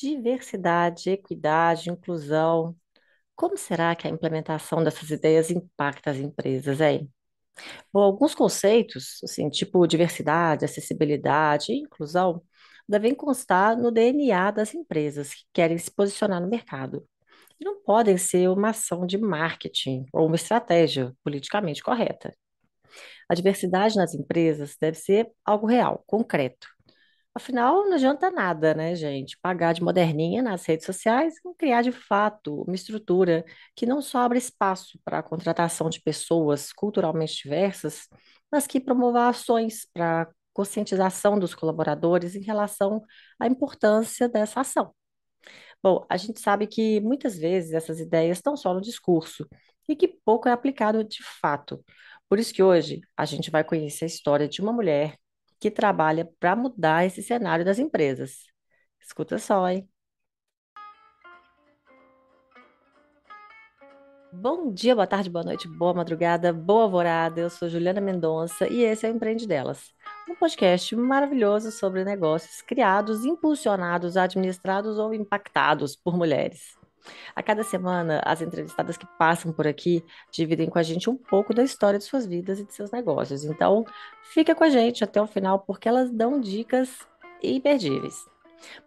diversidade, equidade, inclusão. Como será que a implementação dessas ideias impacta as empresas, hein? Bom, alguns conceitos, assim, tipo diversidade, acessibilidade e inclusão, devem constar no DNA das empresas que querem se posicionar no mercado. E não podem ser uma ação de marketing ou uma estratégia politicamente correta. A diversidade nas empresas deve ser algo real, concreto. Afinal, não adianta nada, né, gente? Pagar de moderninha nas redes sociais e criar de fato uma estrutura que não só abre espaço para a contratação de pessoas culturalmente diversas, mas que promova ações para conscientização dos colaboradores em relação à importância dessa ação. Bom, a gente sabe que muitas vezes essas ideias estão só no discurso e que pouco é aplicado de fato. Por isso que hoje a gente vai conhecer a história de uma mulher que trabalha para mudar esse cenário das empresas. Escuta só, hein? Bom dia, boa tarde, boa noite, boa madrugada, boa alvorada. Eu sou Juliana Mendonça e esse é o Empreende Delas, um podcast maravilhoso sobre negócios criados, impulsionados, administrados ou impactados por mulheres. A cada semana, as entrevistadas que passam por aqui dividem com a gente um pouco da história de suas vidas e de seus negócios. Então, fica com a gente até o final, porque elas dão dicas imperdíveis.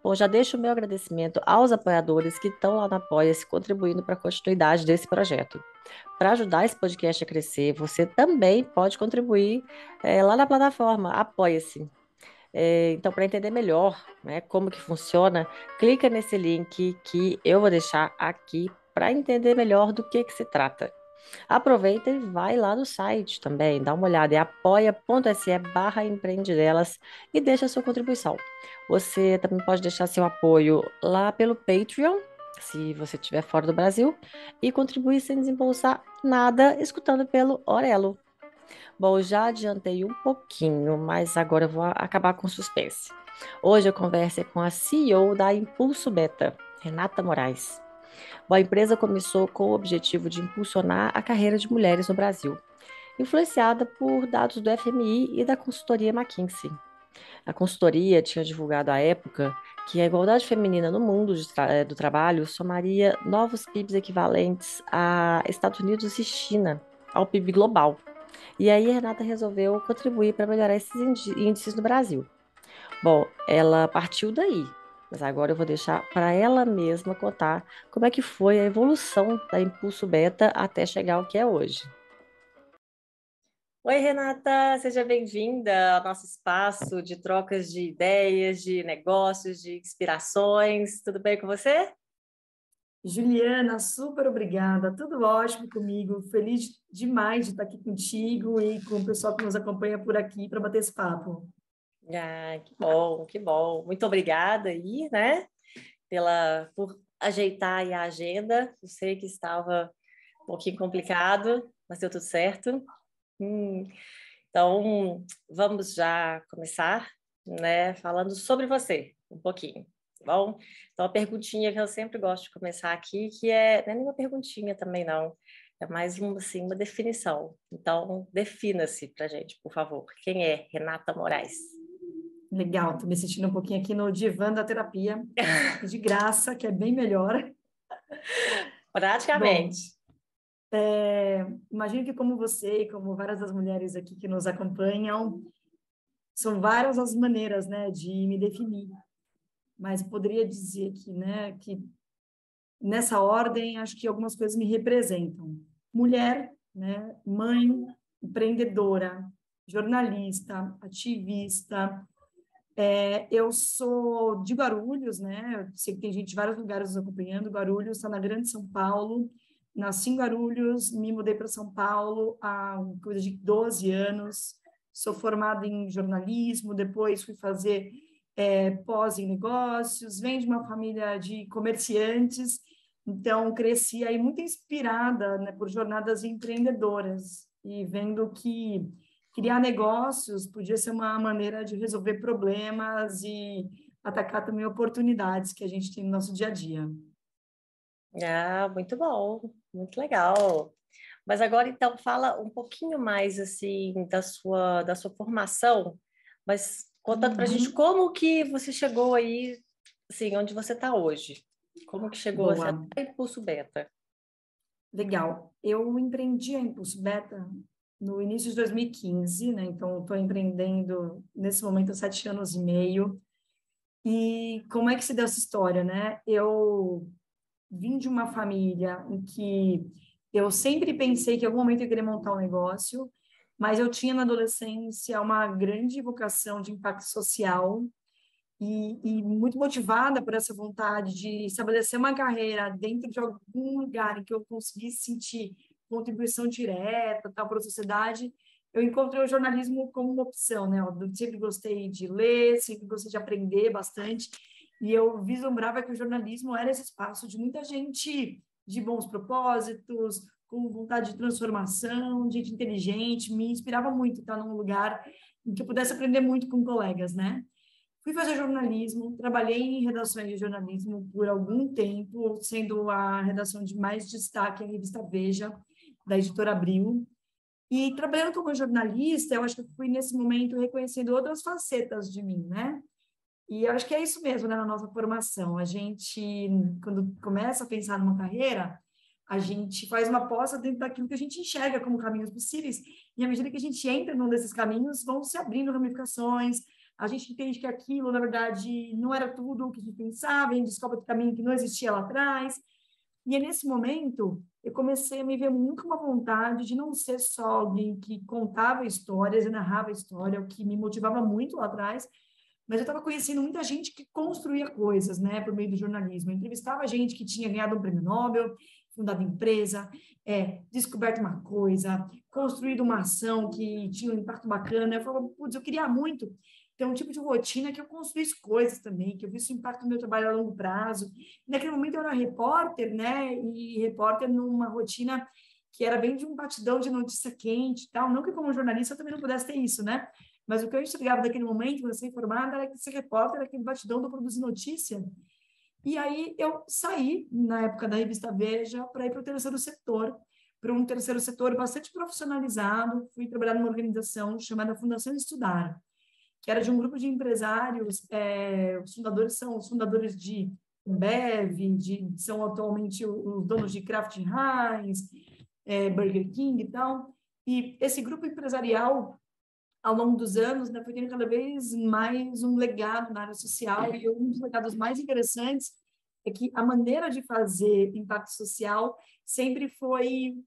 Bom, já deixo o meu agradecimento aos apoiadores que estão lá no Apoia-se, contribuindo para a continuidade desse projeto. Para ajudar esse podcast a crescer, você também pode contribuir é, lá na plataforma Apoia-se. É, então, para entender melhor né, como que funciona, clica nesse link que eu vou deixar aqui para entender melhor do que, que se trata. Aproveita e vai lá no site também, dá uma olhada, é apoia.se barra empreendedelas e deixa a sua contribuição. Você também pode deixar seu apoio lá pelo Patreon, se você estiver fora do Brasil, e contribuir sem desembolsar nada escutando pelo Orelo. Bom, já adiantei um pouquinho, mas agora eu vou acabar com suspense. Hoje eu converso com a CEO da Impulso Beta, Renata Moraes. Bom, a empresa começou com o objetivo de impulsionar a carreira de mulheres no Brasil, influenciada por dados do FMI e da consultoria McKinsey. A consultoria tinha divulgado à época que a igualdade feminina no mundo tra eh, do trabalho somaria novos PIBs equivalentes a Estados Unidos e China, ao PIB global. E aí Renata resolveu contribuir para melhorar esses índices no Brasil. Bom, ela partiu daí, mas agora eu vou deixar para ela mesma contar como é que foi a evolução da Impulso Beta até chegar ao que é hoje. Oi, Renata, seja bem-vinda ao nosso espaço de trocas de ideias, de negócios, de inspirações. Tudo bem com você? Juliana, super obrigada, tudo ótimo comigo, feliz demais de estar aqui contigo e com o pessoal que nos acompanha por aqui para bater esse papo. Ah, que bom, que bom. Muito obrigada aí, né, pela, por ajeitar a agenda. Eu sei que estava um pouquinho complicado, mas deu tudo certo. Hum. Então, vamos já começar, né, falando sobre você um pouquinho bom? Então, a perguntinha que eu sempre gosto de começar aqui, que é, não é nenhuma perguntinha também, não, é mais uma, assim, uma definição. Então, defina-se para gente, por favor. Quem é Renata Moraes? Legal, estou me sentindo um pouquinho aqui no divã da terapia, de graça, que é bem melhor. Praticamente. Bom, é, imagino que como você e como várias das mulheres aqui que nos acompanham, são várias as maneiras, né, de me definir mas poderia dizer que, né, que nessa ordem acho que algumas coisas me representam. Mulher, né, mãe, empreendedora, jornalista, ativista. É, eu sou de Guarulhos, né? Eu sei que tem gente de vários lugares nos acompanhando. Guarulhos está na Grande São Paulo. Nasci em Guarulhos, me mudei para São Paulo há coisa de 12 anos. Sou formada em jornalismo, depois fui fazer é, pós em negócios, vem de uma família de comerciantes, então cresci aí muito inspirada né, por jornadas empreendedoras e vendo que criar negócios podia ser uma maneira de resolver problemas e atacar também oportunidades que a gente tem no nosso dia a dia. Ah, muito bom, muito legal. Mas agora então fala um pouquinho mais assim da sua da sua formação, mas contando para a gente uhum. como que você chegou aí sim, onde você está hoje. Como que chegou Boa. a Impulso Beta? Legal. Eu empreendi a Impulso Beta no início de 2015, né? Então, estou empreendendo nesse momento há sete anos e meio. E como é que se deu essa história, né? Eu vim de uma família em que eu sempre pensei que em algum momento eu queria montar um negócio, mas eu tinha na adolescência uma grande vocação de impacto social e, e, muito motivada por essa vontade de estabelecer uma carreira dentro de algum lugar em que eu conseguisse sentir contribuição direta tal para a sociedade, eu encontrei o jornalismo como uma opção, né? Eu sempre gostei de ler, sempre gostei de aprender bastante, e eu vislumbrava que o jornalismo era esse espaço de muita gente de bons propósitos, com vontade de transformação, gente inteligente, me inspirava muito estar num lugar em que eu pudesse aprender muito com colegas, né? Fui fazer jornalismo, trabalhei em redações de jornalismo por algum tempo, sendo a redação de mais destaque a revista Veja, da editora Abril. E trabalhando como jornalista, eu acho que fui nesse momento reconhecendo outras facetas de mim, né? E eu acho que é isso mesmo, né, na nossa formação. A gente, quando começa a pensar numa carreira, a gente faz uma aposta dentro daquilo que a gente enxerga como caminhos possíveis, e à medida que a gente entra num desses caminhos, vão se abrindo ramificações, a gente entende que aquilo, na verdade, não era tudo o que a gente pensava, a gente descobre o caminho que não existia lá atrás. E é nesse momento, eu comecei a me ver muito com uma vontade de não ser só alguém que contava histórias e narrava história, o que me motivava muito lá atrás, mas eu estava conhecendo muita gente que construía coisas, né, por meio do jornalismo. Eu entrevistava gente que tinha ganhado um prêmio Nobel, fundado empresa, é, descoberto uma coisa, construído uma ação que tinha um impacto bacana. Eu falava, putz, eu queria muito ter um tipo de rotina que eu construísse coisas também, que eu visse o impacto do meu trabalho a longo prazo. Naquele momento eu era repórter, né, e repórter numa rotina que era bem de um batidão de notícia quente e tal. Não que como jornalista eu também não pudesse ter isso, né? Mas o que eu enxergava daquele momento, quando eu ser informada, era que ser repórter era aquele batidão do produzir notícia. E aí eu saí, na época da revista Veja, para ir para o terceiro setor, para um terceiro setor bastante profissionalizado. Fui trabalhar numa organização chamada Fundação Estudar, que era de um grupo de empresários. É, os fundadores são os fundadores de Bev, de, são atualmente os donos de Kraft Heinz, é, Burger King e tal. E esse grupo empresarial ao longo dos anos, né, foi tendo cada vez mais um legado na área social, e um dos legados mais interessantes é que a maneira de fazer impacto social sempre foi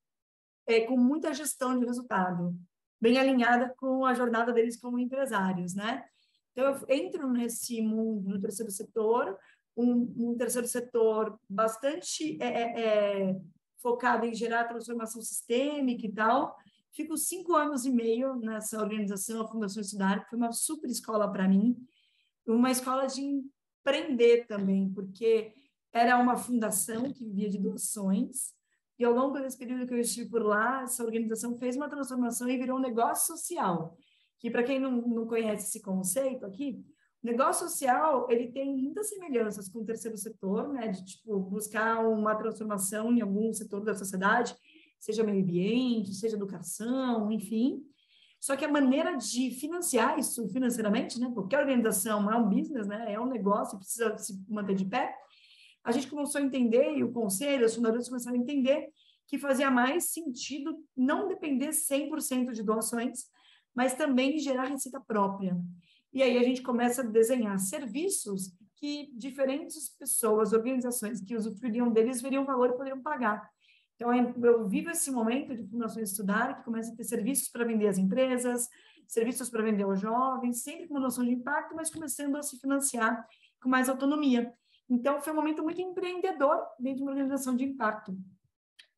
é, com muita gestão de resultado, bem alinhada com a jornada deles como empresários, né? Então, eu entro nesse mundo no terceiro setor, um, um terceiro setor bastante é, é, é focado em gerar transformação sistêmica e tal, Fico cinco anos e meio nessa organização, a Fundação Estudar, que foi uma super escola para mim, uma escola de empreender também, porque era uma fundação que vivia de doações, e ao longo desse período que eu estive por lá, essa organização fez uma transformação e virou um negócio social, que para quem não, não conhece esse conceito aqui, o negócio social, ele tem muitas semelhanças com o terceiro setor, né, de tipo buscar uma transformação em algum setor da sociedade, seja meio ambiente, seja educação, enfim. Só que a maneira de financiar isso financeiramente, né? Organização é um business, né? É um negócio, precisa se manter de pé. A gente começou a entender, e o conselho, os fundadores começaram a entender que fazia mais sentido não depender 100% de doações, mas também gerar receita própria. E aí a gente começa a desenhar serviços que diferentes pessoas, organizações que usufruiriam deles veriam valor e poderiam pagar. Então, eu vivo esse momento de Fundações Estudar, que começa a ter serviços para vender às empresas, serviços para vender aos jovens, sempre com uma noção de impacto, mas começando a se financiar com mais autonomia. Então, foi um momento muito empreendedor dentro de uma organização de impacto.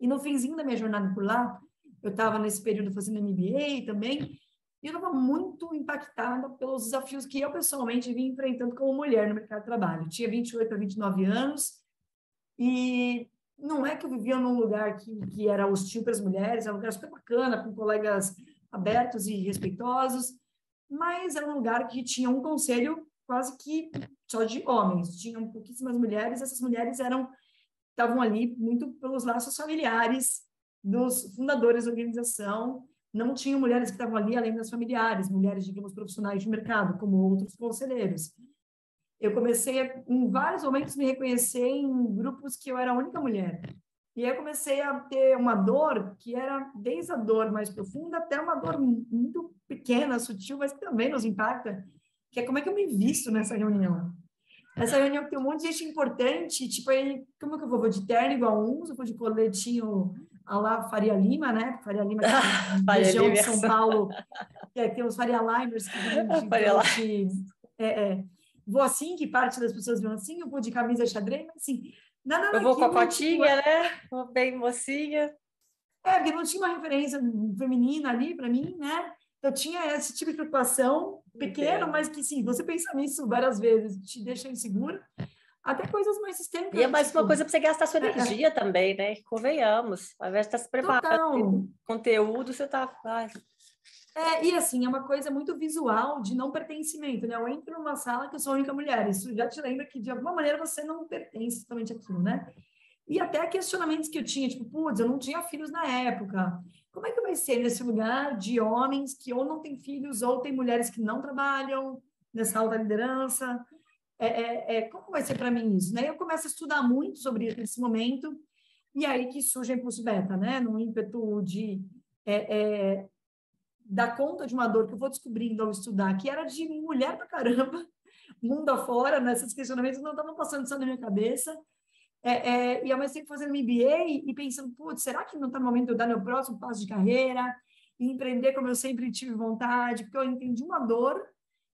E no finzinho da minha jornada por lá, eu estava nesse período fazendo MBA também, e eu estava muito impactada pelos desafios que eu pessoalmente vim enfrentando como mulher no mercado de trabalho. Eu tinha 28 a 29 anos, e não é que eu vivia num lugar que, que era hostil para as mulheres, era um lugar super bacana, com colegas abertos e respeitosos, mas era um lugar que tinha um conselho quase que só de homens, tinham pouquíssimas mulheres, essas mulheres eram estavam ali muito pelos laços familiares dos fundadores da organização, não tinham mulheres que estavam ali além das familiares, mulheres, digamos, profissionais de mercado, como outros conselheiros. Eu comecei a, em vários momentos me reconhecer em grupos que eu era a única mulher. E aí eu comecei a ter uma dor que era desde a dor mais profunda até uma dor muito pequena, sutil, mas que também nos impacta, que é como é que eu me visto nessa reunião. Essa reunião que tem um monte de gente importante, tipo aí, como é que eu vou? Vou de terno igual uns, eu vou de coletinho a lá Faria Lima, né? Faria Lima, que é região de São Paulo, que é, tem os Faria Limers que vêm de, Faria de, é, é, vou assim, que parte das pessoas vão assim, eu vou de camisa xadrez, assim, nada Eu vou com a tipo, né? Vou bem mocinha. É, porque não tinha uma referência feminina ali para mim, né? Eu tinha esse tipo de preocupação pequeno, mas que sim, você pensa nisso várias vezes, te deixa insegura. Até coisas mais sistêmicas. E é mais uma coisa para você gastar sua energia é. também, né? Convenhamos. Ao invés de estar tá se preparando conteúdo, você está. É, e assim, é uma coisa muito visual de não pertencimento, né? Eu entro numa sala que eu sou a única mulher, isso já te lembra que de alguma maneira você não pertence totalmente àquilo, né? E até questionamentos que eu tinha, tipo, putz, eu não tinha filhos na época. Como é que vai ser nesse lugar de homens que ou não têm filhos ou tem mulheres que não trabalham nessa alta liderança? É, é, é como vai ser para mim isso? Né? Eu começo a estudar muito sobre nesse momento e aí que surge a Impulso Beta, né? No ímpeto de é, é dar conta de uma dor que eu vou descobrindo ao estudar, que era de mulher pra caramba, mundo afora, né? esses questionamentos não estavam passando só na minha cabeça. É, é, e ao mesmo tempo fazendo MBA e, pensando, putz, será que não está no momento de eu dar meu próximo passo de carreira e empreender como eu sempre tive vontade? Porque eu entendi uma dor,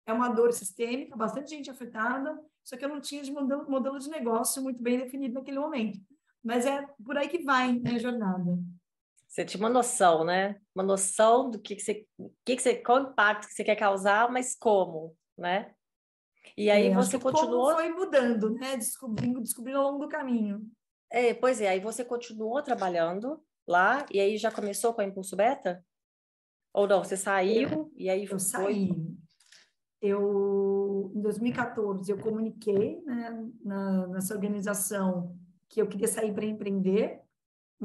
é uma dor sistêmica, bastante gente afetada, só que eu não tinha de modelo, modelo de negócio muito bem definido naquele momento. Mas é por aí que vai né, a jornada. Você tinha uma noção, né? Uma noção do que, que você, que, que você, qual impacto que você quer causar, mas como, né? E aí é, você continuou. Como foi mudando, né? Descobrindo, descobrindo ao longo do caminho. É, pois é, aí você continuou trabalhando lá e aí já começou com a Impulso Beta? Ou não? Você saiu eu, e aí eu foi... saí. Eu em 2014 eu comuniquei né, na, nessa organização que eu queria sair para empreender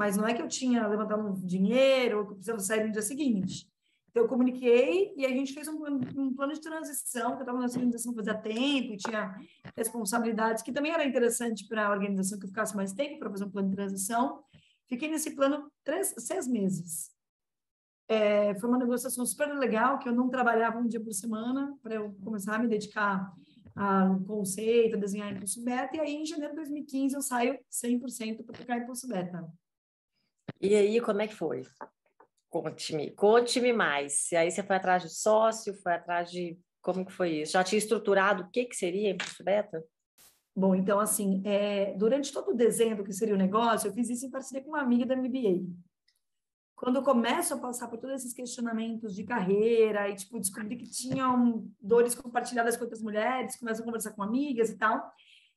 mas não é que eu tinha levantado um dinheiro ou que eu precisava sair no dia seguinte. Então, eu comuniquei e a gente fez um um plano de transição, que eu estava na organização fazia tempo e tinha responsabilidades, que também era interessante para a organização que eu ficasse mais tempo para fazer um plano de transição. Fiquei nesse plano três, seis meses. É, foi uma negociação super legal, que eu não trabalhava um dia por semana para eu começar a me dedicar ao conceito, a desenhar Impulso Beta, e aí em janeiro de 2015 eu saio 100% para tocar Impulso Beta. E aí, como é que foi? Conte-me, conte-me mais. E aí você foi atrás de sócio, foi atrás de como que foi isso? Já tinha estruturado o que que seria Impulso Beta? Bom, então assim, é, durante todo o desenho do que seria o negócio, eu fiz isso em parceria com uma amiga da MBA. Quando eu começo a passar por todos esses questionamentos de carreira e tipo descobri que tinham dores compartilhadas com outras mulheres, começo a conversar com amigas e tal.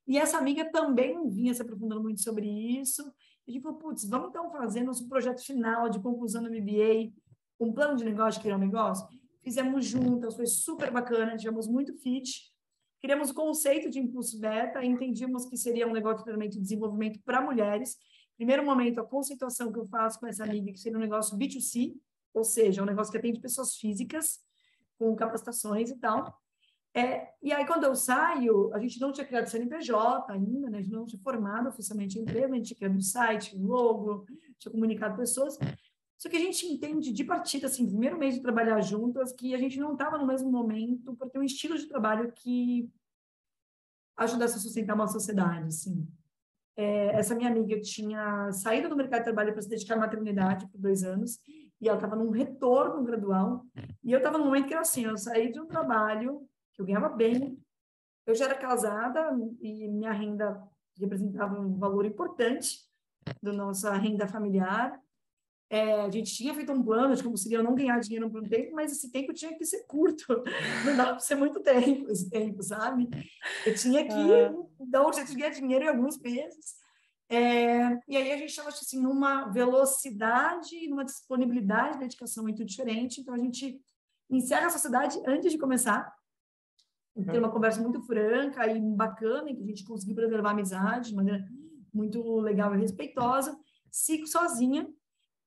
E essa amiga também vinha se aprofundando muito sobre isso. A gente falou, putz, vamos então fazer nosso projeto final de conclusão do MBA, um plano de negócio, criar um negócio. Fizemos juntas, foi super bacana, tivemos muito fit. Criamos o conceito de impulso beta, entendíamos que seria um negócio de treinamento e desenvolvimento para mulheres. Primeiro momento, a conceituação que eu faço com essa amiga, que seria um negócio B2C, ou seja, um negócio que atende pessoas físicas, com capacitações e tal. É, e aí, quando eu saio, a gente não tinha criado CNPJ ainda, né? a gente não tinha formado oficialmente a empresa, a gente tinha criado o site, o logo, tinha comunicado pessoas. Só que a gente entende de partida, assim, primeiro mês de trabalhar juntas, que a gente não estava no mesmo momento para ter um estilo de trabalho que ajudasse a sustentar uma sociedade, assim. É, essa minha amiga tinha saído do mercado de trabalho para se dedicar à maternidade por dois anos, e ela estava num retorno gradual, e eu estava num momento que era assim, eu saí de um trabalho eu ganhava bem. Eu já era casada e minha renda representava um valor importante da nossa renda familiar. É, a gente tinha feito um plano de como seria eu não ganhar dinheiro por um tempo, mas esse tempo tinha que ser curto, não dava para ser muito tempo, esse tempo, sabe? Eu tinha que uhum. dar um jeito de ganhar dinheiro em alguns meses. É, e aí a gente estava assim, numa velocidade, numa disponibilidade de dedicação muito diferente, então a gente encerra a sociedade antes de começar, ter uma conversa muito franca e bacana, em que a gente conseguiu preservar a amizade de maneira muito legal e respeitosa, sigo sozinha,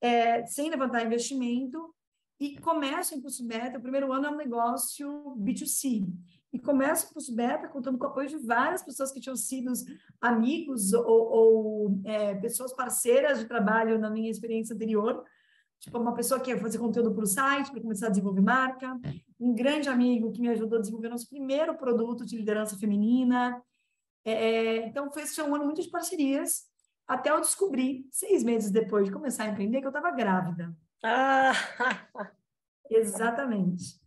é, sem levantar investimento, e começo em Impulso Beta, o primeiro ano é um negócio B2C. e começo o curso beta contando com o apoio de várias pessoas que tinham sido amigos ou, ou é, pessoas parceiras de trabalho na minha experiência anterior. Tipo, uma pessoa que ia fazer conteúdo para o site, para começar a desenvolver marca. Um grande amigo que me ajudou a desenvolver nosso primeiro produto de liderança feminina. É, é então, foi, um ano muito de parcerias, até eu descobrir, seis meses depois de começar a empreender, que eu estava grávida. Ah! Exatamente.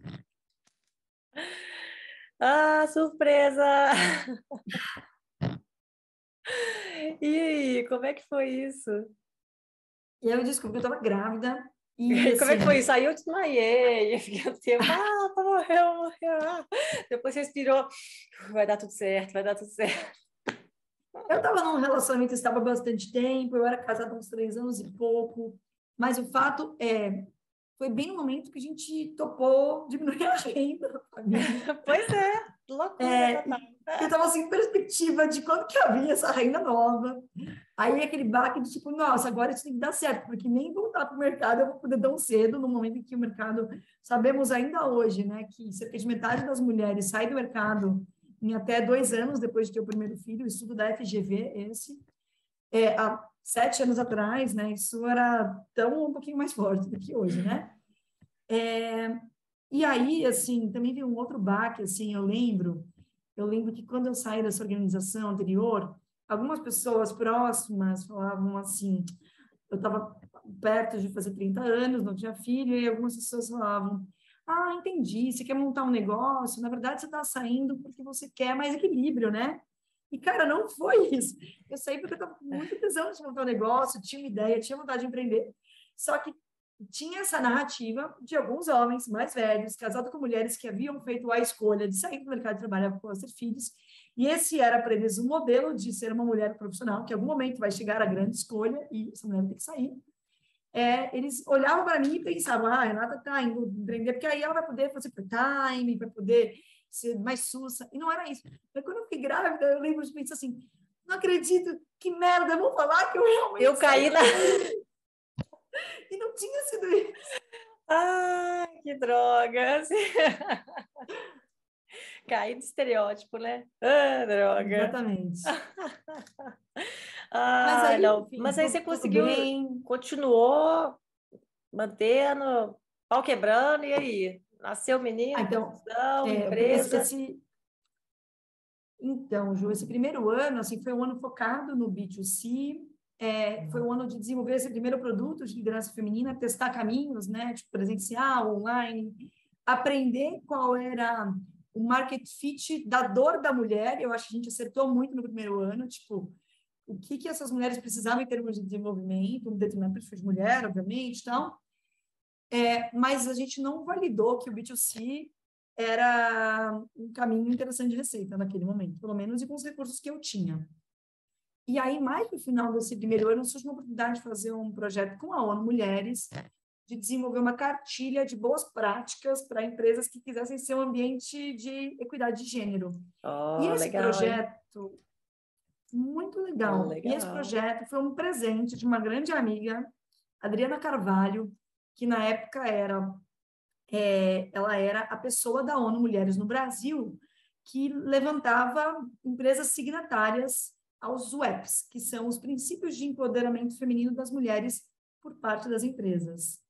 Ah, surpresa! E aí, como é que foi isso? E aí eu descobri que eu estava grávida. E, assim, como é que foi isso? Aí eu desmaiei, eu fiquei assim, ah, tá morreu, morreu. Ah. Depois respirou, vai dar tudo certo, vai dar tudo certo. Eu estava num relacionamento estava bastante tempo, eu era casada há uns três anos e pouco, mas o fato é, foi bem no momento que a gente topou diminuir a renda. pois é, loucura. É, eu estava assim, em perspectiva de quando que havia essa renda nova. Aí aquele baque de tipo, nossa, agora isso tem que dar certo, porque nem voltar para o mercado eu vou poder tão cedo, no momento em que o mercado, sabemos ainda hoje, né, que cerca de metade das mulheres sai do mercado em até dois anos depois de ter o primeiro filho, o estudo da FGV, esse, é, há sete anos atrás, né, isso era tão um pouquinho mais forte do que hoje, né? É, e aí, assim, também veio um outro baque, assim, eu lembro, eu lembro que quando eu saí dessa organização anterior, algumas pessoas próximas falavam assim, eu estava perto de fazer 30 anos, não tinha filho, e algumas pessoas falavam, ah, entendi, você quer montar um negócio, na verdade você está saindo porque você quer mais equilíbrio, né? E, cara, não foi isso. Eu saí porque eu estava com muita tesão de montar um negócio, tinha uma ideia, tinha vontade de empreender. Só que tinha essa narrativa de alguns homens mais velhos, casados com mulheres que haviam feito a escolha de sair do mercado de trabalho para ter filhos, e esse era para eles o um modelo de ser uma mulher profissional, que em algum momento vai chegar a grande escolha e essa mulher tem que sair. É, eles olhavam para mim e pensavam, ah, a Renata está indo empreender, porque aí ela vai poder fazer part-time, vai poder ser mais sussa. E não era isso. Mas quando eu fiquei grávida, eu lembro de pensar assim, não acredito, que merda, vou falar que eu realmente... Eu caí na... e não tinha sido isso. Ai, que droga! Caí de estereótipo, né? Ah, droga! Exatamente. ah, mas aí, não. Enfim, mas aí você conseguiu, bem. continuou mantendo, pau quebrando, e aí? Nasceu menino, ah, então, função, é, empresa. Esse, então, Ju, esse primeiro ano assim, foi um ano focado no B2C, é, foi um ano de desenvolver esse primeiro produto de liderança feminina, testar caminhos, né, tipo presencial, online, aprender qual era o market fit da dor da mulher. Eu acho que a gente acertou muito no primeiro ano, tipo, o que que essas mulheres precisavam em termos de desenvolvimento, um determinado perfil de mulher, obviamente, então, é, mas a gente não validou que o B2C era um caminho interessante de receita naquele momento, pelo menos e com os recursos que eu tinha. E aí, mais no final desse primeiro ano, surgiu uma oportunidade de fazer um projeto com a ONU Mulheres, de desenvolver uma cartilha de boas práticas para empresas que quisessem ser um ambiente de equidade de gênero. Oh, e esse legal, projeto, hein? muito legal. Oh, legal. E esse projeto foi um presente de uma grande amiga, Adriana Carvalho, que na época era, é, ela era a pessoa da ONU Mulheres no Brasil, que levantava empresas signatárias aos WEPs, que são os princípios de empoderamento feminino das mulheres por parte das empresas.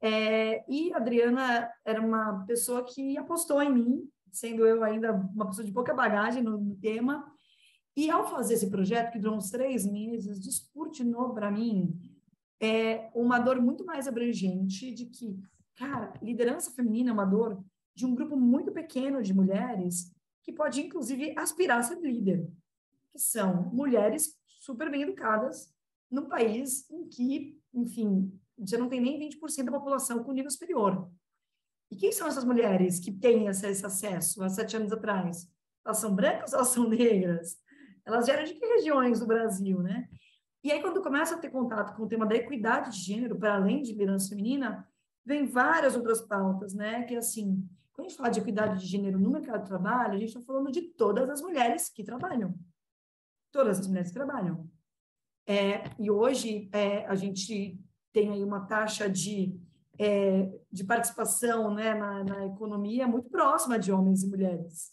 É, e a Adriana era uma pessoa que apostou em mim, sendo eu ainda uma pessoa de pouca bagagem no, no tema, e ao fazer esse projeto, que durou uns três meses, descortinou para mim é uma dor muito mais abrangente de que, cara, liderança feminina é uma dor de um grupo muito pequeno de mulheres que pode, inclusive, aspirar a ser líder, que são mulheres super bem educadas num país em que, enfim, já não tem nem 20% da população com nível superior. E quem são essas mulheres que têm esse, esse acesso há sete anos atrás? Elas são brancas ou elas são negras? Elas vieram de que regiões do Brasil, né? E aí, quando começa a ter contato com o tema da equidade de gênero, para além de liderança feminina, vem várias outras pautas, né? Que, assim, quando a gente fala de equidade de gênero no mercado de trabalho, a gente está falando de todas as mulheres que trabalham. Todas as mulheres que trabalham. É, e hoje, é, a gente tem aí uma taxa de é, de participação né, na, na economia muito próxima de homens e mulheres.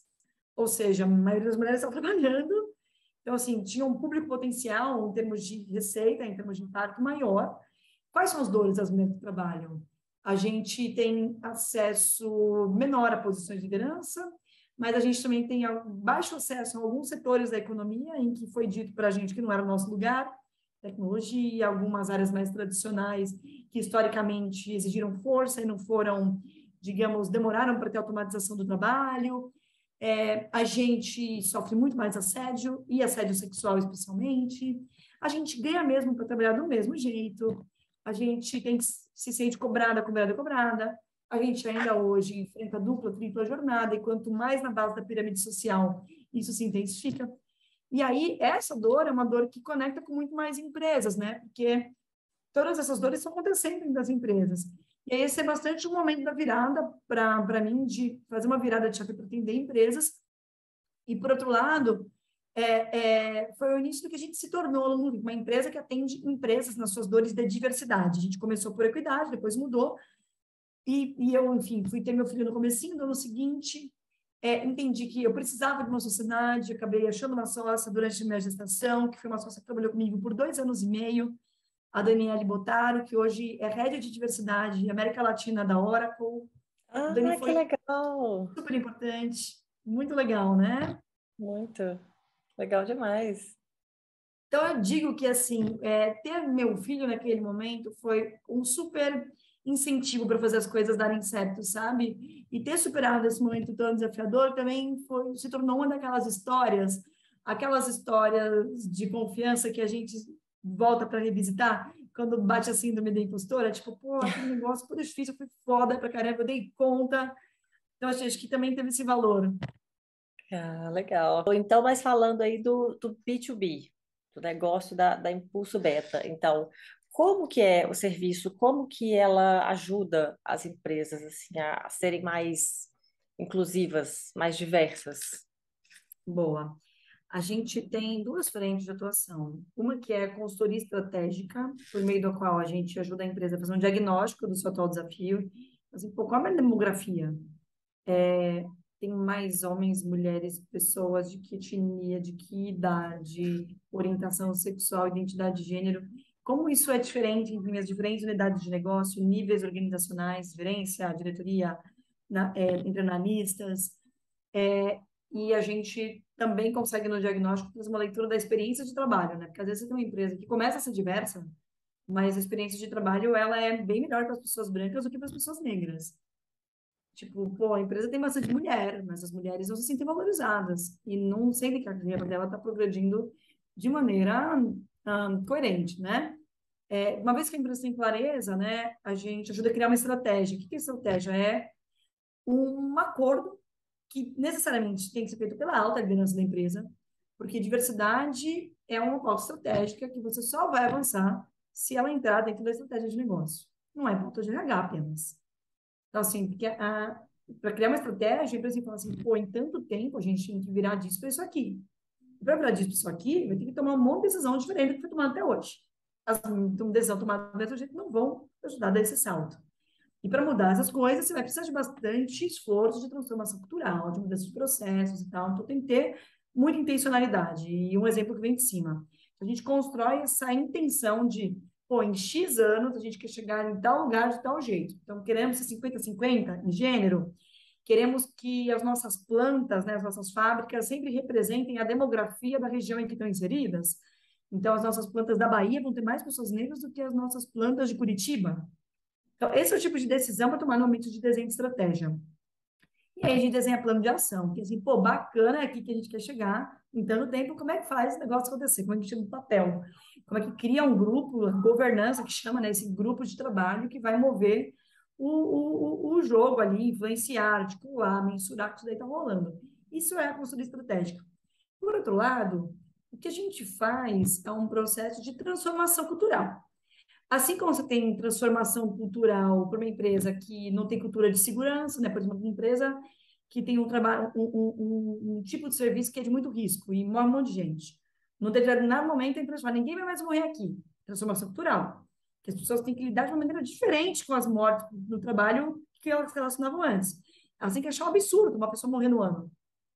Ou seja, a maioria das mulheres estão trabalhando, então, assim, tinha um público potencial em termos de receita, em termos de impacto maior. Quais são as dores das mulheres que trabalham? A gente tem acesso menor a posições de liderança, mas a gente também tem baixo acesso a alguns setores da economia em que foi dito para a gente que não era o nosso lugar, tecnologia, algumas áreas mais tradicionais que historicamente exigiram força e não foram, digamos, demoraram para ter automatização do trabalho. É, a gente sofre muito mais assédio, e assédio sexual especialmente. A gente ganha mesmo para trabalhar do mesmo jeito. A gente tem que se sente cobrada, cobrada, cobrada. A gente ainda hoje enfrenta dupla, tripla jornada, e quanto mais na base da pirâmide social isso se intensifica. E aí, essa dor é uma dor que conecta com muito mais empresas, né? Porque todas essas dores estão acontecendo das empresas. E aí, esse é bastante um momento da virada para mim, de fazer uma virada de chave para atender empresas. E, por outro lado, é, é, foi o início do que a gente se tornou uma empresa que atende empresas nas suas dores de diversidade. A gente começou por equidade, depois mudou. E, e eu, enfim, fui ter meu filho no comecinho do ano seguinte, é, entendi que eu precisava de uma sociedade, acabei achando uma sócia durante a minha gestação, que foi uma sócia que trabalhou comigo por dois anos e meio, a Daniele Botaro, que hoje é head de diversidade América Latina da Oracle. Ah, Dani que legal! Super importante, muito legal, né? Muito, legal demais. Então, eu digo que, assim, é, ter meu filho naquele momento foi um super incentivo para fazer as coisas darem certo, sabe? E ter superado esse momento tão desafiador também foi, se tornou uma daquelas histórias, aquelas histórias de confiança que a gente volta para revisitar, quando bate a síndrome da impostora, tipo, pô, aquele negócio foi difícil, foi foda pra caramba, eu dei conta. Então, acho que também teve esse valor. Ah, legal. Então, mas falando aí do, do B2B, do negócio da, da Impulso Beta. Então, como que é o serviço? Como que ela ajuda as empresas assim, a, a serem mais inclusivas, mais diversas? Boa a gente tem duas frentes de atuação. Uma que é a consultoria estratégica, por meio da qual a gente ajuda a empresa a fazer um diagnóstico do seu atual desafio. Assim, pô, qual é a demografia? É, tem mais homens, mulheres, pessoas de que etnia, de que idade, orientação sexual, identidade de gênero. Como isso é diferente em as diferentes unidades de negócio, níveis organizacionais, gerência, diretoria, na, é. É, e a gente também consegue no diagnóstico fazer uma leitura da experiência de trabalho, né? Porque às vezes você tem uma empresa que começa a ser diversa, mas a experiência de trabalho ela é bem melhor para as pessoas brancas do que para as pessoas negras. Tipo, pô, a empresa tem bastante mulher, mas as mulheres não se sentem valorizadas e não sentem que a carreira dela está progredindo de maneira um, coerente, né? É, uma vez que a empresa tem clareza, né, a gente ajuda a criar uma estratégia. O que é estratégia? É um acordo que necessariamente tem que ser feito pela alta liderança da empresa, porque diversidade é uma pauta estratégica que você só vai avançar se ela entrar dentro da estratégia de negócio. Não é pauta de RH apenas. Então, assim, porque para criar uma estratégia, a empresa fala assim, pô, em tanto tempo a gente tem que virar disso para isso aqui. Para virar disso para isso aqui, vai ter que tomar um de decisão diferente do que foi tomada até hoje. As decisões tomadas desse jeito não vão ajudar a dar esse salto. E para mudar essas coisas, você vai precisar de bastante esforço de transformação cultural, de mudança de processos e tal. Então, tem que ter muita intencionalidade. E um exemplo que vem de cima. A gente constrói essa intenção de, pô, em X anos a gente quer chegar em tal lugar de tal jeito. Então, queremos ser 50-50 em gênero, queremos que as nossas plantas, né, as nossas fábricas sempre representem a demografia da região em que estão inseridas. Então, as nossas plantas da Bahia vão ter mais pessoas negras do que as nossas plantas de Curitiba. Então, esse é o tipo de decisão para tomar no momento de desenho de estratégia. E aí a gente desenha plano de ação, que assim, pô, bacana é aqui que a gente quer chegar, em tanto tempo, como é que faz esse negócio acontecer? Como é que tira do papel? Como é que cria um grupo, governança, que chama, né, esse grupo de trabalho que vai mover o, o, o jogo ali, influenciar, articular, mensurar que isso daí está rolando. Isso é a consultoria estratégica. Por outro lado, o que a gente faz é um processo de transformação cultural. Assim como você tem transformação cultural para uma empresa que não tem cultura de segurança, né? Por exemplo, uma empresa que tem um trabalho, um, um, um, tipo de serviço que é de muito risco e morre um monte de gente. No determinado momento, a empresa ninguém vai mais morrer aqui. Transformação cultural. que as pessoas têm que lidar de uma maneira diferente com as mortes no trabalho que elas relacionavam antes. Elas têm que achar um absurdo uma pessoa morrer no ano.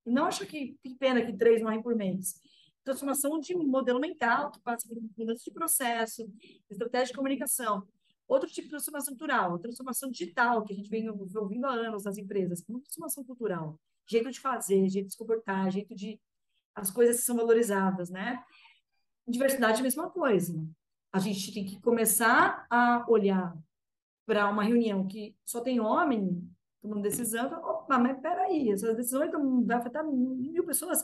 E não achar que, que pena que três morrem por mês. Transformação de modelo mental, que passa por mudança de processo, estratégia de comunicação. Outro tipo de transformação cultural, transformação digital, que a gente vem ouvindo há anos nas empresas, transformação cultural. Jeito de fazer, jeito de se comportar, jeito de... As coisas são valorizadas, né? Diversidade, a mesma coisa. A gente tem que começar a olhar para uma reunião que só tem homem tomando decisão, opa, mas peraí, essas decisões vão afetar mil pessoas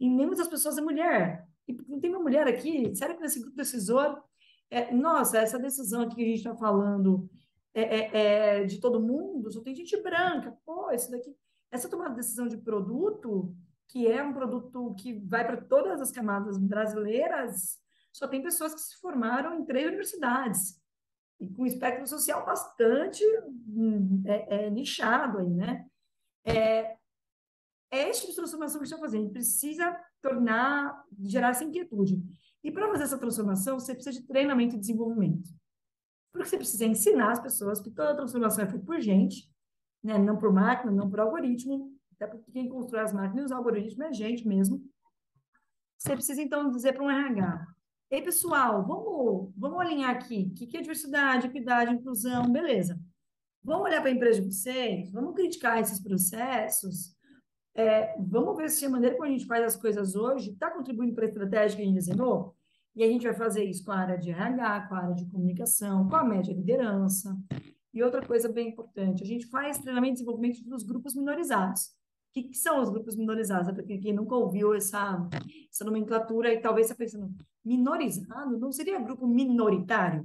e nenhuma das pessoas é mulher. E não tem uma mulher aqui? Sério que nesse grupo decisor, é, nossa, essa decisão aqui que a gente está falando é, é, é, de todo mundo, só tem gente branca, pô, isso daqui, essa tomada de decisão de produto, que é um produto que vai para todas as camadas brasileiras, só tem pessoas que se formaram em três universidades e com um espectro social bastante hum, é, é, nichado aí, né? É, é tipo de transformação que. A gente precisa tornar, gerar essa inquietude. E para fazer essa transformação, você precisa de treinamento e desenvolvimento. Porque você precisa ensinar as pessoas que toda transformação é feita por gente, né? não por máquina, não por algoritmo, até porque quem constrói as máquinas e os algoritmos é a gente mesmo. Você precisa, então, dizer para um RH, Ei, pessoal, vamos, vamos alinhar aqui. O que, que é diversidade, equidade, inclusão? Beleza. Vamos olhar para a empresa de vocês, vamos criticar esses processos, é, vamos ver se a maneira como a gente faz as coisas hoje está contribuindo para a estratégia que a gente desenhou. E a gente vai fazer isso com a área de RH, com a área de comunicação, com a média liderança. E outra coisa bem importante, a gente faz treinamento e desenvolvimento dos grupos minorizados. O que, que, são os grupos minorizados? Para quem nunca ouviu essa, essa nomenclatura e talvez está pensando, minorizado não seria grupo minoritário?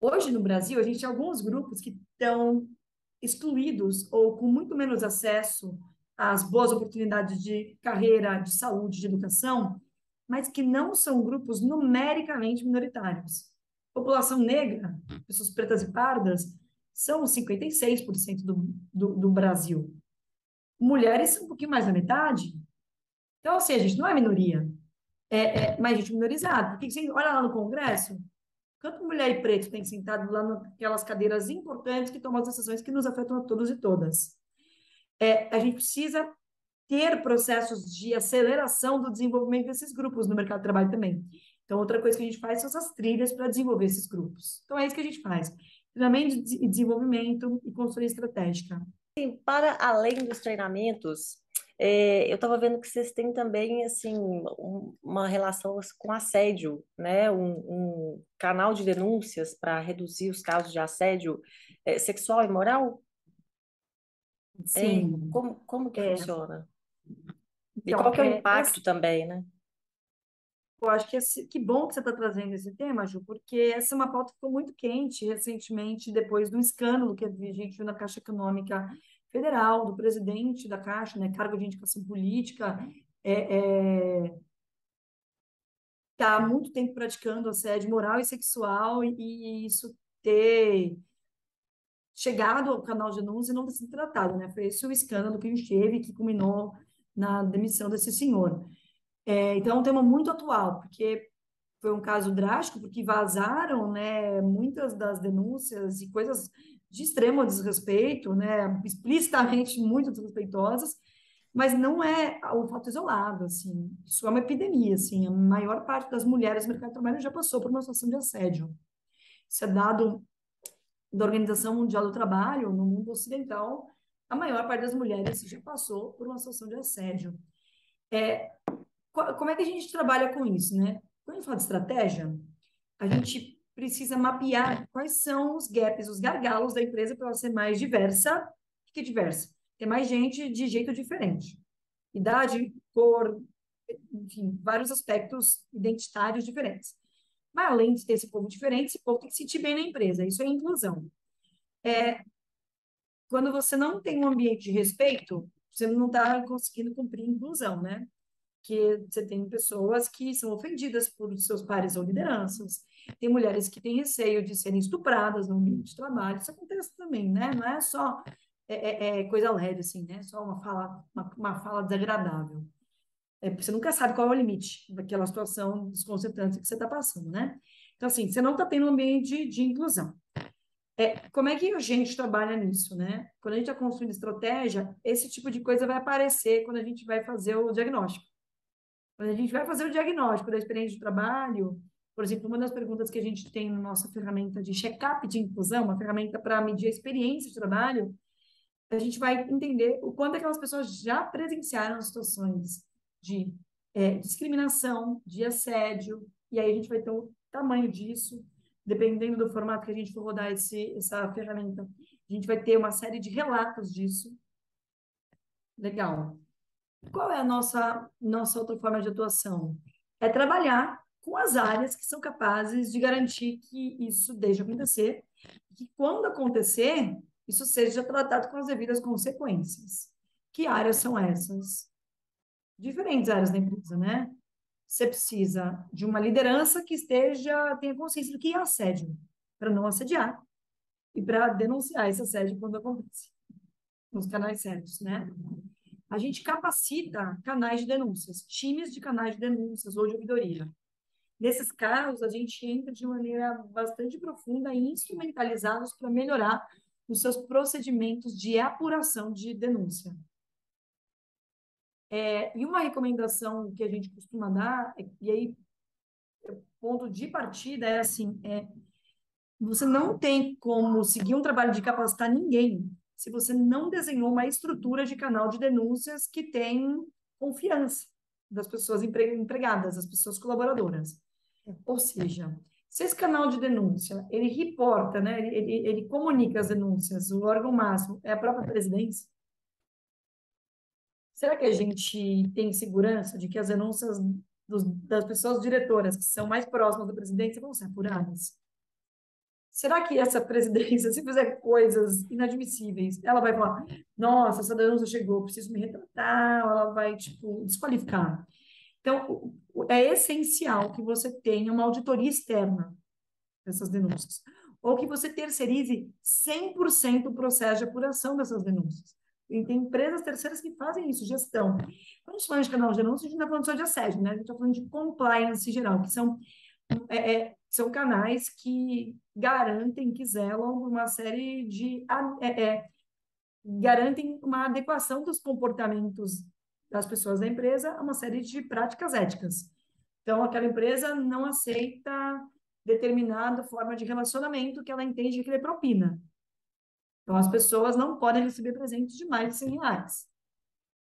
Hoje no Brasil, a gente tem alguns grupos que estão excluídos ou com muito menos acesso às boas oportunidades de carreira, de saúde, de educação, mas que não são grupos numericamente minoritários. População negra, pessoas pretas e pardas, são 56% do, do, do Brasil mulheres um pouquinho mais da metade. Então, assim, a gente não é minoria, é, é mais gente minorizada. Porque você olha lá no Congresso, quanto mulher e preto tem sentado lá naquelas cadeiras importantes que tomam as decisões que nos afetam a todos e todas. É, a gente precisa ter processos de aceleração do desenvolvimento desses grupos no mercado de trabalho também. Então, outra coisa que a gente faz são essas trilhas para desenvolver esses grupos. Então, é isso que a gente faz. Treinamento de desenvolvimento e consultoria estratégica. Assim, para além dos treinamentos, é, eu estava vendo que vocês têm também assim um, uma relação com assédio, né? Um, um canal de denúncias para reduzir os casos de assédio é, sexual e moral. Sim. É, como, como que é. funciona? E então, qual que é o é, impacto também, né? Eu acho que, esse, que bom que você está trazendo esse tema, Ju, porque essa é uma pauta que ficou muito quente recentemente, depois do escândalo que a gente viu na Caixa Econômica Federal, do presidente da Caixa, né, cargo de indicação política, é, é, tá há muito tempo praticando assédio moral e sexual e, e isso ter chegado ao canal de denúncia e não ter sido tratado, né? Foi esse o escândalo que a gente teve que culminou na demissão desse senhor. É, então, é um tema muito atual, porque foi um caso drástico, porque vazaram né, muitas das denúncias e coisas de extremo desrespeito, né, explicitamente muito desrespeitosas, mas não é o fato isolado, assim, isso é uma epidemia, assim, a maior parte das mulheres no mercado de trabalho já passou por uma situação de assédio. Isso é dado da Organização Mundial do Trabalho, no mundo ocidental, a maior parte das mulheres já passou por uma situação de assédio. É, como é que a gente trabalha com isso, né? Quando a gente fala de estratégia, a gente precisa mapear quais são os gaps, os gargalos da empresa para ela ser mais diversa. O que é diversa? Ter mais gente de jeito diferente. Idade, cor, enfim, vários aspectos identitários diferentes. Mas além de ter esse povo diferente, esse povo tem que se sentir bem na empresa. Isso é inclusão. É, quando você não tem um ambiente de respeito, você não está conseguindo cumprir inclusão, né? que você tem pessoas que são ofendidas por seus pares ou lideranças, tem mulheres que têm receio de serem estupradas no ambiente de trabalho, isso acontece também, né? Não é só é, é, é coisa leve, assim, né? Só uma fala, uma, uma fala desagradável. É, você nunca sabe qual é o limite daquela situação desconcertante que você está passando, né? Então, assim, você não está tendo um ambiente de, de inclusão. É, como é que a gente trabalha nisso, né? Quando a gente está construindo estratégia, esse tipo de coisa vai aparecer quando a gente vai fazer o diagnóstico. Quando a gente vai fazer o diagnóstico da experiência de trabalho, por exemplo, uma das perguntas que a gente tem na nossa ferramenta de check-up de inclusão, uma ferramenta para medir a experiência de trabalho, a gente vai entender o quanto aquelas pessoas já presenciaram situações de é, discriminação, de assédio, e aí a gente vai ter o tamanho disso, dependendo do formato que a gente for rodar esse, essa ferramenta, a gente vai ter uma série de relatos disso. Legal. Qual é a nossa, nossa outra forma de atuação? É trabalhar com as áreas que são capazes de garantir que isso deixe acontecer, que quando acontecer, isso seja tratado com as devidas consequências. Que áreas são essas? Diferentes áreas da empresa, né? Você precisa de uma liderança que esteja, tenha consciência do que é assédio, para não assediar e para denunciar esse assédio quando acontece, nos canais certos, né? A gente capacita canais de denúncias, times de canais de denúncias ou de ouvidoria. Nesses casos, a gente entra de maneira bastante profunda e instrumentalizados para melhorar nos seus procedimentos de apuração de denúncia. É, e uma recomendação que a gente costuma dar, é, e aí ponto de partida é assim, é, você não tem como seguir um trabalho de capacitar ninguém se você não desenhou uma estrutura de canal de denúncias que tem confiança das pessoas empregadas, das pessoas colaboradoras. Ou seja, se esse canal de denúncia, ele reporta, né, ele, ele, ele comunica as denúncias, o órgão máximo é a própria presidência, será que a gente tem segurança de que as denúncias dos, das pessoas diretoras que são mais próximas da presidência vão ser apuradas? Será que essa presidência, se fizer coisas inadmissíveis, ela vai falar, nossa, essa denúncia chegou, preciso me retratar, ela vai, tipo, desqualificar? Então, é essencial que você tenha uma auditoria externa dessas denúncias, ou que você terceirize 100% o processo de apuração dessas denúncias. Tem empresas terceiras que fazem isso, gestão. Quando a gente fala de canal de denúncia, a gente não está falando só de assédio, né? A gente está falando de compliance geral, que são, é, é, são canais que garantem, que zelam uma série de... É, é, garantem uma adequação dos comportamentos das pessoas da empresa a uma série de práticas éticas. Então, aquela empresa não aceita determinada forma de relacionamento que ela entende que é propina. Então, as pessoas não podem receber presentes de mais de 100 reais.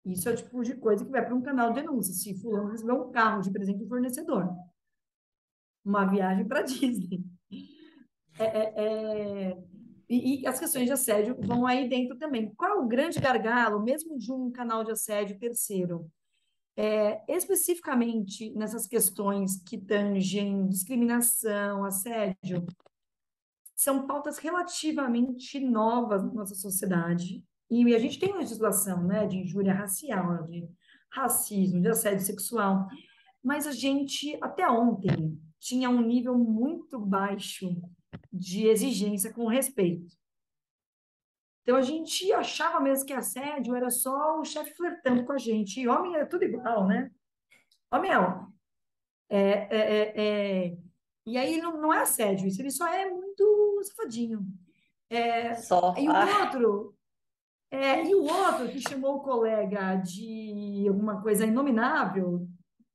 Isso é o tipo de coisa que vai para um canal de denúncia. Se fulano recebeu um carro de presente do fornecedor, uma viagem para Disney. É, é, é... E, e, as questões de assédio vão aí dentro também. Qual o grande gargalo, mesmo de um canal de assédio terceiro? É, especificamente nessas questões que tangem discriminação, assédio, são pautas relativamente novas na nossa sociedade. E a gente tem legislação né, de injúria racial, de racismo, de assédio sexual, mas a gente, até ontem, tinha um nível muito baixo de exigência com respeito. Então a gente achava mesmo que assédio era só o chefe flertando com a gente. E homem é tudo igual, né? Homem é homem. É, é, é, é... E aí não, não é assédio, isso ele só é muito safadinho. É... Só. E o ah. outro, é, e o outro que chamou o colega de alguma coisa inominável,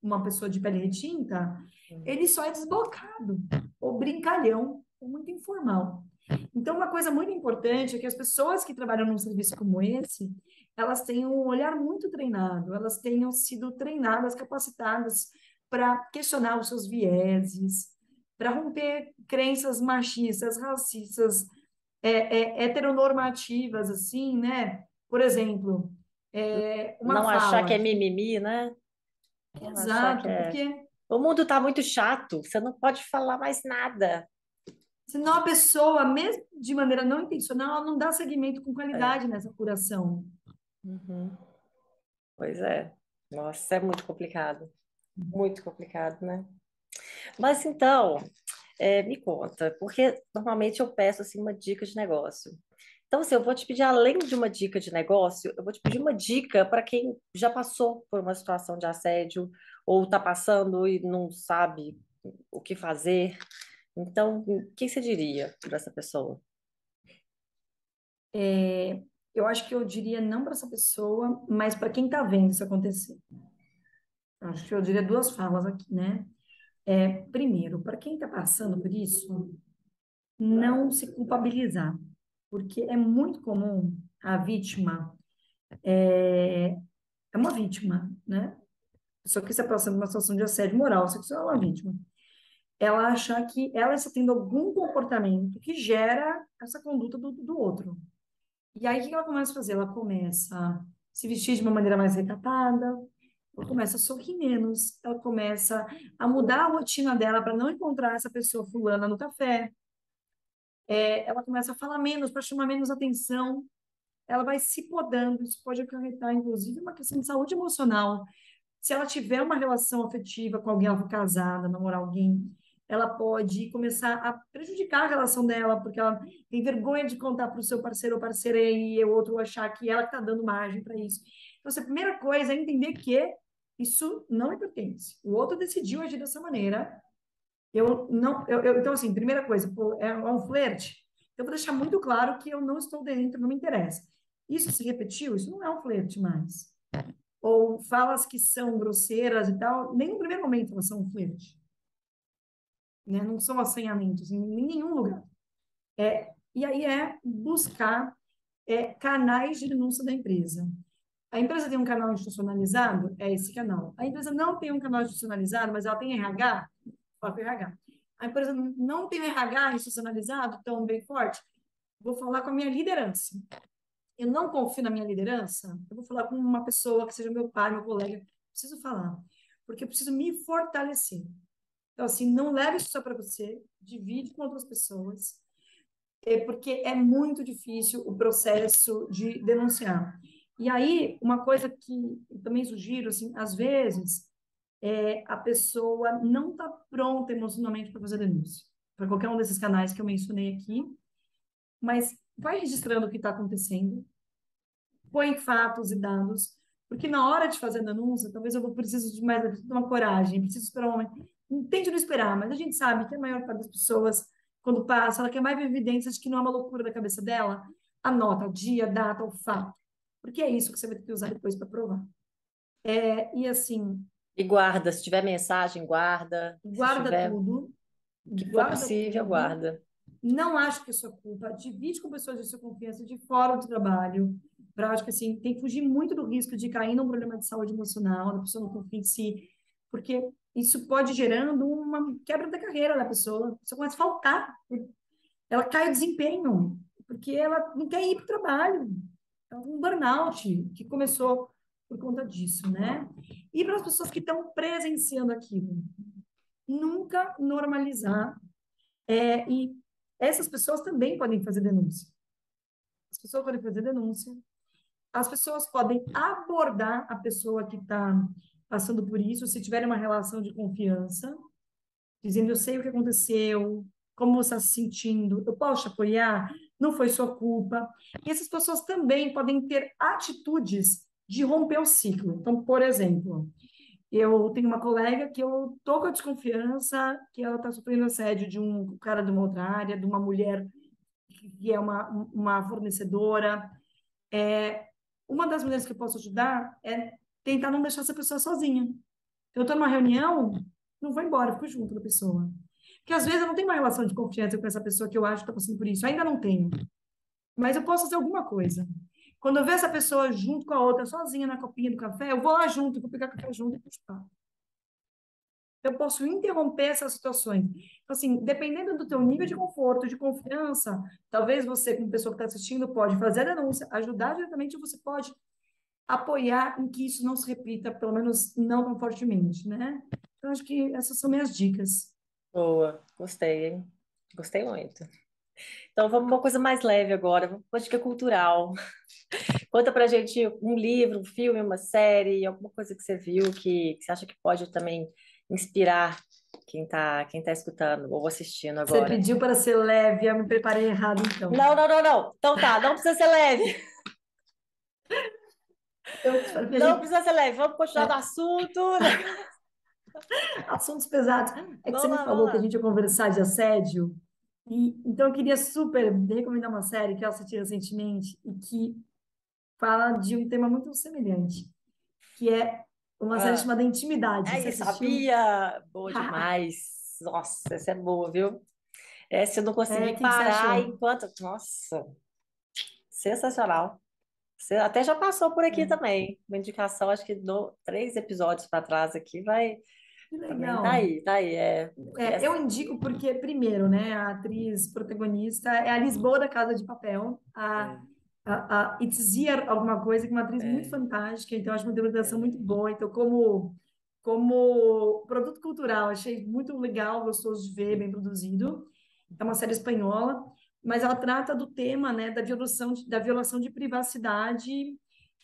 uma pessoa de pele retinta, ele só é desbocado, ou brincalhão muito informal. Então, uma coisa muito importante é que as pessoas que trabalham num serviço como esse, elas tenham um olhar muito treinado, elas tenham sido treinadas, capacitadas para questionar os seus vieses, para romper crenças machistas, racistas, é, é, heteronormativas, assim, né? Por exemplo, é, uma Não fala, achar que é mimimi, né? Exato, é... porque... O mundo está muito chato, você não pode falar mais nada. Senão a pessoa, mesmo de maneira não intencional, ela não dá seguimento com qualidade é. nessa curação. Uhum. Pois é. Nossa, é muito complicado. Muito complicado, né? Mas então, é, me conta, porque normalmente eu peço assim uma dica de negócio. Então, assim, eu vou te pedir, além de uma dica de negócio, eu vou te pedir uma dica para quem já passou por uma situação de assédio ou está passando e não sabe o que fazer. Então, o que você diria para essa pessoa? É, eu acho que eu diria não para essa pessoa, mas para quem está vendo isso acontecer. Acho que eu diria duas falas aqui, né? É, primeiro, para quem está passando por isso, não se culpabilizar, porque é muito comum a vítima é, é uma vítima, né? Só que se aproxima de uma situação de assédio moral sexual, é uma vítima. Ela achar que ela está tendo algum comportamento que gera essa conduta do, do outro. E aí, o que ela começa a fazer? Ela começa a se vestir de uma maneira mais recatada, ela começa a sorrir menos, ela começa a mudar a rotina dela para não encontrar essa pessoa fulana no café, é, ela começa a falar menos, para chamar menos atenção, ela vai se podando, isso pode acarretar, inclusive, uma questão de saúde emocional. Se ela tiver uma relação afetiva com alguém, ela for casada, namorar alguém, ela pode começar a prejudicar a relação dela, porque ela tem vergonha de contar para o seu parceiro ou parceira e o outro achar que ela está dando margem para isso. Então, assim, a primeira coisa é entender que isso não me pertence. O outro decidiu agir dessa maneira. Eu não, eu, eu, então assim, primeira coisa, é, é um flerte. Eu vou deixar muito claro que eu não estou dentro, não me interessa. Isso se repetiu, isso não é um flerte mais. Ou falas que são grosseiras e tal, nem no primeiro momento elas são um flerte. Né? Não são assanhamentos em nenhum lugar. É, e aí é buscar é, canais de denúncia da empresa. A empresa tem um canal institucionalizado? É esse canal. A empresa não tem um canal institucionalizado, mas ela tem RH? Com RH. A empresa não tem RH institucionalizado tão bem forte? Vou falar com a minha liderança. Eu não confio na minha liderança? Eu vou falar com uma pessoa que seja meu pai, meu colega. Preciso falar. Porque eu preciso me fortalecer. Então, assim, não leve isso só para você, divide com outras pessoas, é porque é muito difícil o processo de denunciar. E aí, uma coisa que eu também sugiro, assim, às vezes, é, a pessoa não está pronta emocionalmente para fazer denúncia, para qualquer um desses canais que eu mencionei aqui, mas vai registrando o que está acontecendo, põe fatos e dados, porque na hora de fazer a denúncia, talvez eu vou preciso de mais de uma coragem, preciso esperar um momento. Tente não esperar, mas a gente sabe que a maior parte das pessoas, quando passa, ela quer mais evidências de que não é uma loucura da cabeça dela, anota o dia, a data, o fato porque é isso que você vai ter que usar depois para provar. É, e assim. E guarda, se tiver mensagem, guarda. Guarda tiver... tudo. Que for possível, tudo. guarda. Não acho que é sua culpa. Divide com pessoas de sua confiança de fora do trabalho. Para acho que assim, tem que fugir muito do risco de cair num problema de saúde emocional, da pessoa não confia em si, porque isso pode gerando uma quebra da carreira da pessoa. A pessoa começa a faltar. Ela cai o desempenho, porque ela não quer ir para o trabalho um burnout que começou por conta disso, né? E para as pessoas que estão presenciando aquilo, nunca normalizar. É, e essas pessoas também podem fazer denúncia. As pessoas podem fazer denúncia. As pessoas podem abordar a pessoa que está passando por isso, se tiver uma relação de confiança, dizendo: Eu sei o que aconteceu, como você está se sentindo, eu posso te apoiar, não foi sua culpa. E essas pessoas também podem ter atitudes de romper o ciclo. Então, por exemplo, eu tenho uma colega que eu tô com a desconfiança que ela está sofrendo assédio de um cara de uma outra área, de uma mulher que é uma, uma fornecedora. É, uma das maneiras que eu posso ajudar é tentar não deixar essa pessoa sozinha. Eu estou numa reunião, não vou embora, fico junto da pessoa. Porque às vezes eu não tenho uma relação de confiança com essa pessoa que eu acho que está passando por isso. ainda não tenho. Mas eu posso fazer alguma coisa. Quando eu ver essa pessoa junto com a outra, sozinha na copinha do café, eu vou lá junto, vou pegar café junto e puxar. Eu posso interromper essas situações. Então, assim, dependendo do teu nível de conforto, de confiança, talvez você, como pessoa que está assistindo, pode fazer a denúncia, ajudar diretamente, você pode apoiar em que isso não se repita, pelo menos não tão fortemente, né? Então, acho que essas são minhas dicas. Boa, gostei, hein? Gostei muito. Então vamos para uma coisa mais leve agora, uma dica cultural. Conta pra gente um livro, um filme, uma série, alguma coisa que você viu que, que você acha que pode também inspirar quem está quem tá escutando ou assistindo agora. Você pediu para ser leve, eu me preparei errado então. Não, não, não, não. Então tá, não precisa ser leve. Não precisa ser leve, vamos continuar no assunto. Assuntos pesados. É que vamos você lá, me falou que a gente ia conversar de assédio. E, então, eu queria super recomendar uma série que eu assisti recentemente e que fala de um tema muito semelhante, que é uma série ah. chamada Intimidade. Ai, sabia! Boa demais! Nossa, essa é boa, viu? Essa eu não consegui é, parar enquanto... Nossa! Sensacional. Você até já passou por aqui é. também. Uma indicação, acho que do, três episódios para trás aqui vai. Que legal. Tá aí, tá aí. É, é, eu indico porque, primeiro, né, a atriz protagonista é a Lisboa da Casa de Papel, a, é. a, a Itzia alguma coisa, que é uma atriz muito é. fantástica, então acho uma interpretação muito boa. Então, como, como produto cultural, achei muito legal, gostoso de ver, bem produzido. É uma série espanhola mas ela trata do tema né, da, violação de, da violação de privacidade,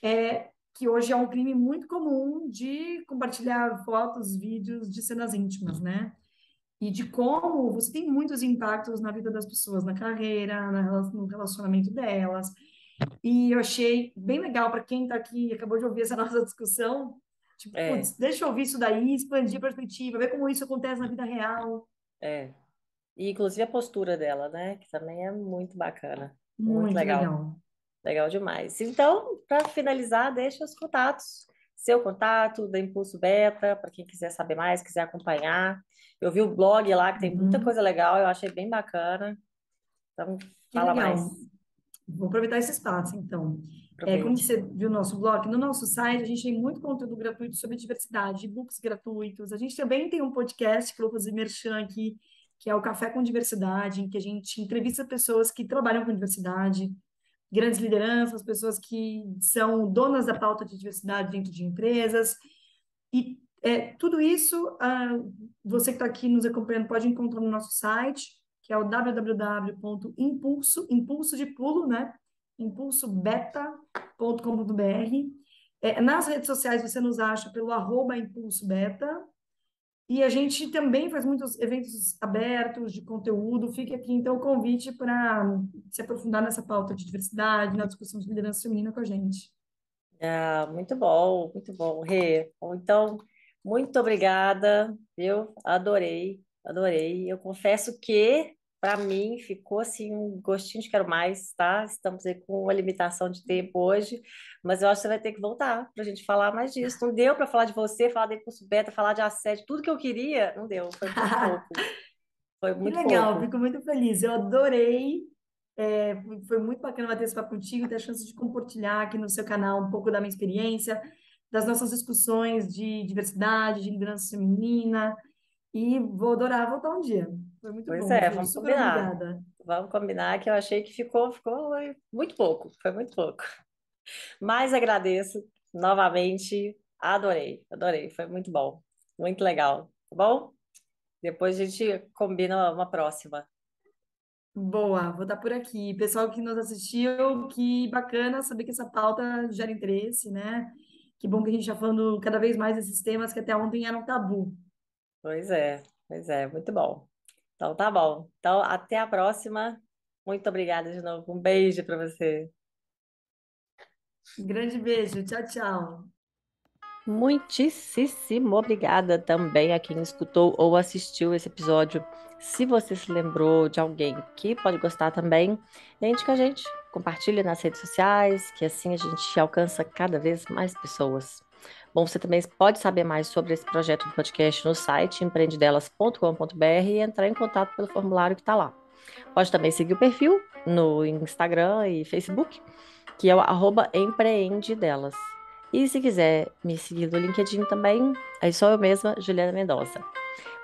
é, que hoje é um crime muito comum de compartilhar fotos, vídeos de cenas íntimas, né? E de como você tem muitos impactos na vida das pessoas, na carreira, no relacionamento delas. E eu achei bem legal para quem está aqui e acabou de ouvir essa nossa discussão. Tipo, é. putz, deixa eu ouvir isso daí, expandir a perspectiva, ver como isso acontece na vida real. É, e inclusive a postura dela, né? Que também é muito bacana. Muito, muito legal. legal. Legal demais. Então, para finalizar, deixa os contatos. Seu contato da Impulso Beta, para quem quiser saber mais, quiser acompanhar. Eu vi o blog lá, que tem muita uhum. coisa legal, eu achei bem bacana. Então, fala mais. Vou aproveitar esse espaço, então. É, como você viu no nosso blog, no nosso site a gente tem muito conteúdo gratuito sobre diversidade, e-books gratuitos. A gente também tem um podcast que eu vou fazer merchan aqui, que é o Café com Diversidade, em que a gente entrevista pessoas que trabalham com diversidade, grandes lideranças, pessoas que são donas da pauta de diversidade dentro de empresas. E é, tudo isso, ah, você que está aqui nos acompanhando pode encontrar no nosso site, que é o www.impulso, impulso de pulo, né? impulsobeta.com.br. É, nas redes sociais você nos acha pelo arroba impulso beta, e a gente também faz muitos eventos abertos de conteúdo. Fique aqui, então, o convite para se aprofundar nessa pauta de diversidade, na discussão de liderança feminina com a gente. Ah, muito bom, muito bom, Rê. Então, muito obrigada, eu adorei, adorei. Eu confesso que para mim ficou assim um gostinho de quero mais, tá? Estamos aí com uma limitação de tempo hoje, mas eu acho que você vai ter que voltar para a gente falar mais disso. Não deu para falar de você, falar de curso beta, falar de assédio, tudo que eu queria, não deu, foi muito pouco. Foi muito que legal, pouco. fico muito feliz. Eu adorei. É, foi muito bacana bater esse papo contigo, ter a chance de compartilhar aqui no seu canal um pouco da minha experiência, das nossas discussões de diversidade, de liderança feminina. E vou adorar voltar um dia. Foi muito pois bom. é, vamos combinar. Obrigada. Vamos combinar que eu achei que ficou, ficou muito pouco, foi muito pouco. Mas agradeço novamente, adorei, adorei, foi muito bom, muito legal, tá bom? Depois a gente combina uma próxima. Boa, vou estar por aqui. Pessoal que nos assistiu, que bacana saber que essa pauta gera interesse, né? Que bom que a gente está falando cada vez mais desses temas que até ontem eram tabu. Pois é, pois é, muito bom. Então tá bom. Então até a próxima. Muito obrigada de novo. Um beijo para você. grande beijo. Tchau, tchau. Muitíssimo obrigada também a quem escutou ou assistiu esse episódio. Se você se lembrou de alguém que pode gostar também, lembre com a gente, compartilhe nas redes sociais, que assim a gente alcança cada vez mais pessoas. Bom, você também pode saber mais sobre esse projeto do podcast no site empreendedelas.com.br e entrar em contato pelo formulário que está lá. Pode também seguir o perfil no Instagram e Facebook, que é o arroba empreendedelas. E se quiser me seguir no LinkedIn também, aí sou eu mesma, Juliana Mendonça.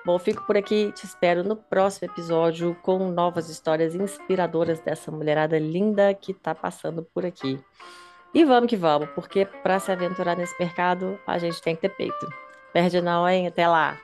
Bom, fico por aqui, te espero no próximo episódio com novas histórias inspiradoras dessa mulherada linda que está passando por aqui. E vamos que vamos, porque para se aventurar nesse mercado, a gente tem que ter peito. Perde não, hein? Até lá!